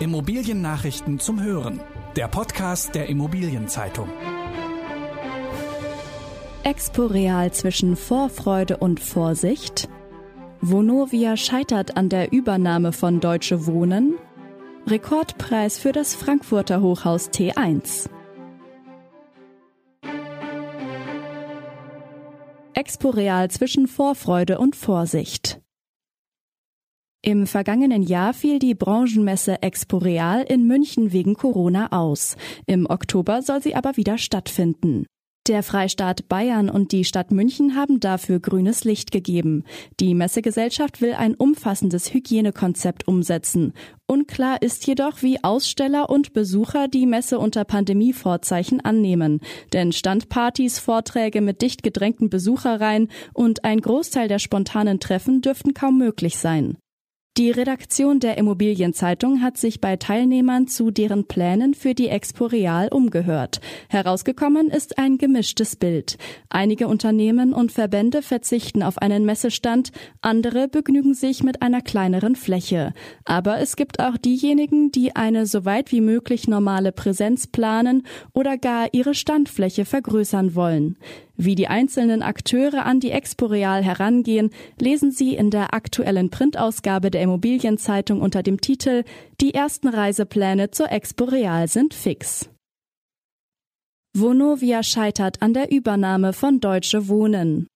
Immobiliennachrichten zum Hören. Der Podcast der Immobilienzeitung. Exporeal zwischen Vorfreude und Vorsicht. Vonovia scheitert an der Übernahme von Deutsche Wohnen. Rekordpreis für das Frankfurter Hochhaus T1. Exporeal zwischen Vorfreude und Vorsicht. Im vergangenen Jahr fiel die Branchenmesse Exporeal in München wegen Corona aus. Im Oktober soll sie aber wieder stattfinden. Der Freistaat Bayern und die Stadt München haben dafür grünes Licht gegeben. Die Messegesellschaft will ein umfassendes Hygienekonzept umsetzen. Unklar ist jedoch, wie Aussteller und Besucher die Messe unter Pandemievorzeichen annehmen. Denn Standpartys, Vorträge mit dicht gedrängten Besucherreihen und ein Großteil der spontanen Treffen dürften kaum möglich sein. Die Redaktion der Immobilienzeitung hat sich bei Teilnehmern zu deren Plänen für die Expo Real umgehört. Herausgekommen ist ein gemischtes Bild. Einige Unternehmen und Verbände verzichten auf einen Messestand, andere begnügen sich mit einer kleineren Fläche. Aber es gibt auch diejenigen, die eine so weit wie möglich normale Präsenz planen oder gar ihre Standfläche vergrößern wollen. Wie die einzelnen Akteure an die Expo Real herangehen, lesen Sie in der aktuellen Printausgabe der Immobilienzeitung unter dem Titel Die ersten Reisepläne zur Expo Real sind fix. Vonovia scheitert an der Übernahme von Deutsche Wohnen.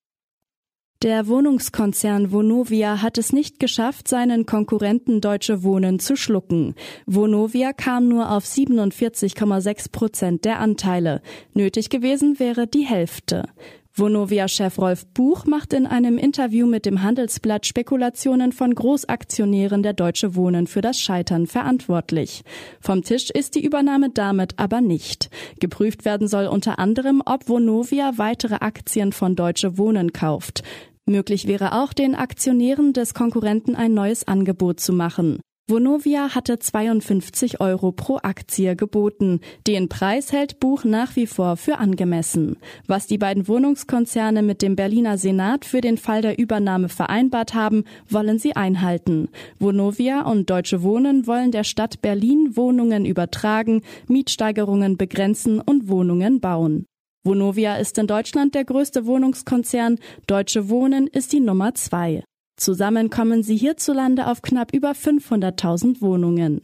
Der Wohnungskonzern Vonovia hat es nicht geschafft, seinen Konkurrenten Deutsche Wohnen zu schlucken. Vonovia kam nur auf 47,6 Prozent der Anteile. Nötig gewesen wäre die Hälfte. Vonovia-Chef Rolf Buch macht in einem Interview mit dem Handelsblatt Spekulationen von Großaktionären der Deutsche Wohnen für das Scheitern verantwortlich. Vom Tisch ist die Übernahme damit aber nicht. Geprüft werden soll unter anderem, ob Vonovia weitere Aktien von Deutsche Wohnen kauft. Möglich wäre auch, den Aktionären des Konkurrenten ein neues Angebot zu machen. Vonovia hatte 52 Euro pro Aktie geboten. Den Preis hält Buch nach wie vor für angemessen. Was die beiden Wohnungskonzerne mit dem Berliner Senat für den Fall der Übernahme vereinbart haben, wollen sie einhalten. Vonovia und Deutsche Wohnen wollen der Stadt Berlin Wohnungen übertragen, Mietsteigerungen begrenzen und Wohnungen bauen. Vonovia ist in Deutschland der größte Wohnungskonzern, Deutsche Wohnen ist die Nummer zwei. Zusammen kommen sie hierzulande auf knapp über 500.000 Wohnungen.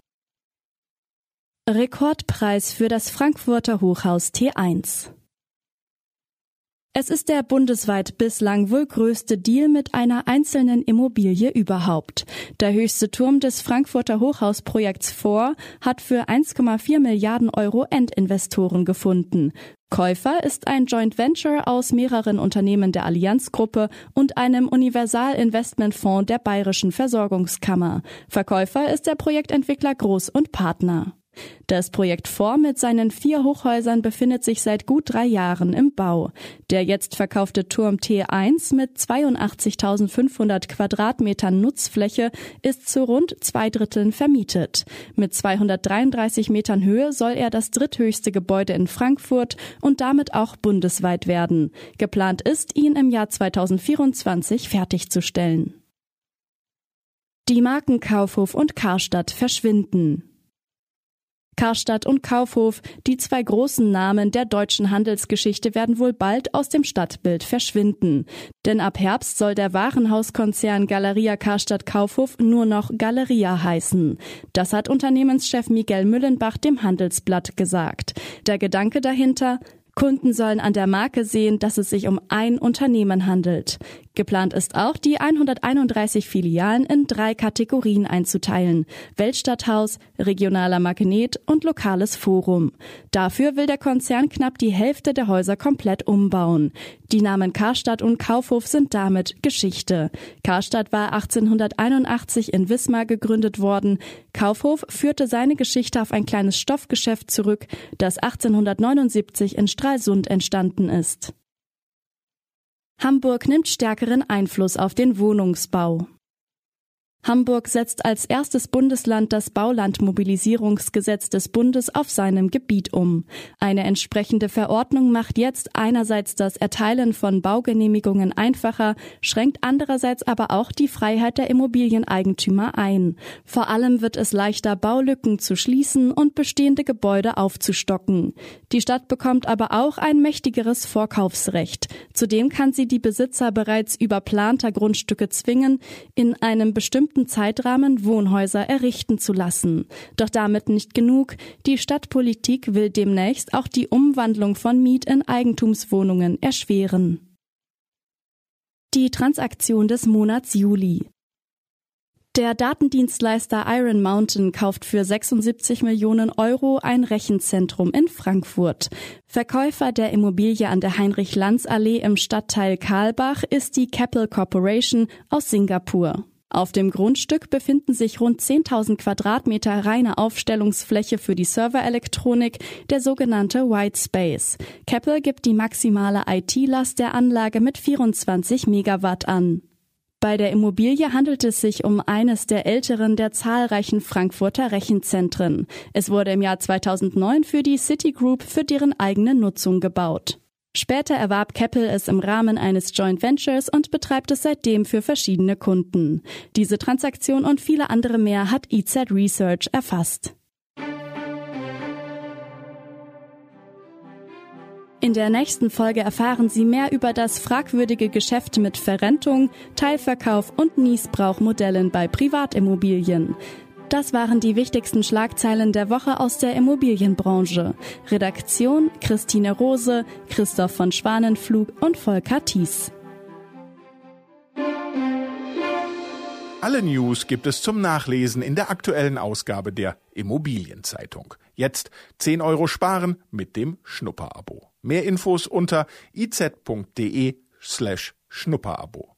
Rekordpreis für das Frankfurter Hochhaus T1 es ist der bundesweit bislang wohl größte Deal mit einer einzelnen Immobilie überhaupt. Der höchste Turm des Frankfurter Hochhausprojekts vor hat für 1,4 Milliarden Euro Endinvestoren gefunden. Käufer ist ein Joint Venture aus mehreren Unternehmen der Allianzgruppe und einem Universal-Investmentfonds der Bayerischen Versorgungskammer. Verkäufer ist der Projektentwickler Groß und Partner. Das Projekt Vor mit seinen vier Hochhäusern befindet sich seit gut drei Jahren im Bau. Der jetzt verkaufte Turm T1 mit 82.500 Quadratmetern Nutzfläche ist zu rund zwei Dritteln vermietet. Mit 233 Metern Höhe soll er das dritthöchste Gebäude in Frankfurt und damit auch bundesweit werden. Geplant ist, ihn im Jahr 2024 fertigzustellen. Die Marken Kaufhof und Karstadt verschwinden. Karstadt und Kaufhof, die zwei großen Namen der deutschen Handelsgeschichte werden wohl bald aus dem Stadtbild verschwinden. Denn ab Herbst soll der Warenhauskonzern Galeria Karstadt Kaufhof nur noch Galeria heißen. Das hat Unternehmenschef Miguel Müllenbach dem Handelsblatt gesagt. Der Gedanke dahinter, Kunden sollen an der Marke sehen, dass es sich um ein Unternehmen handelt. Geplant ist auch, die 131 Filialen in drei Kategorien einzuteilen. Weltstadthaus, regionaler Magnet und lokales Forum. Dafür will der Konzern knapp die Hälfte der Häuser komplett umbauen. Die Namen Karstadt und Kaufhof sind damit Geschichte. Karstadt war 1881 in Wismar gegründet worden. Kaufhof führte seine Geschichte auf ein kleines Stoffgeschäft zurück, das 1879 in Stralsund entstanden ist. Hamburg nimmt stärkeren Einfluss auf den Wohnungsbau. Hamburg setzt als erstes Bundesland das Baulandmobilisierungsgesetz des Bundes auf seinem Gebiet um. Eine entsprechende Verordnung macht jetzt einerseits das Erteilen von Baugenehmigungen einfacher, schränkt andererseits aber auch die Freiheit der Immobilieneigentümer ein. Vor allem wird es leichter, Baulücken zu schließen und bestehende Gebäude aufzustocken. Die Stadt bekommt aber auch ein mächtigeres Vorkaufsrecht. Zudem kann sie die Besitzer bereits über planter Grundstücke zwingen, in einem bestimmten bestimmten Zeitrahmen Wohnhäuser errichten zu lassen. Doch damit nicht genug. Die Stadtpolitik will demnächst auch die Umwandlung von Miet in Eigentumswohnungen erschweren. Die Transaktion des Monats Juli. Der Datendienstleister Iron Mountain kauft für 76 Millionen Euro ein Rechenzentrum in Frankfurt. Verkäufer der Immobilie an der Heinrich-Lanz-Allee im Stadtteil Karlbach ist die Keppel Corporation aus Singapur. Auf dem Grundstück befinden sich rund 10.000 Quadratmeter reine Aufstellungsfläche für die Serverelektronik, der sogenannte White Space. Keppel gibt die maximale IT-Last der Anlage mit 24 Megawatt an. Bei der Immobilie handelt es sich um eines der älteren der zahlreichen Frankfurter Rechenzentren. Es wurde im Jahr 2009 für die Citigroup für deren eigene Nutzung gebaut. Später erwarb Keppel es im Rahmen eines Joint Ventures und betreibt es seitdem für verschiedene Kunden. Diese Transaktion und viele andere mehr hat EZ Research erfasst. In der nächsten Folge erfahren Sie mehr über das fragwürdige Geschäft mit Verrentung, Teilverkauf und Niesbrauchmodellen bei Privatimmobilien. Das waren die wichtigsten Schlagzeilen der Woche aus der Immobilienbranche. Redaktion Christine Rose, Christoph von Schwanenflug und Volker Thies. Alle News gibt es zum Nachlesen in der aktuellen Ausgabe der Immobilienzeitung. Jetzt 10 Euro sparen mit dem Schnupperabo. Mehr Infos unter iz.de slash Schnupperabo.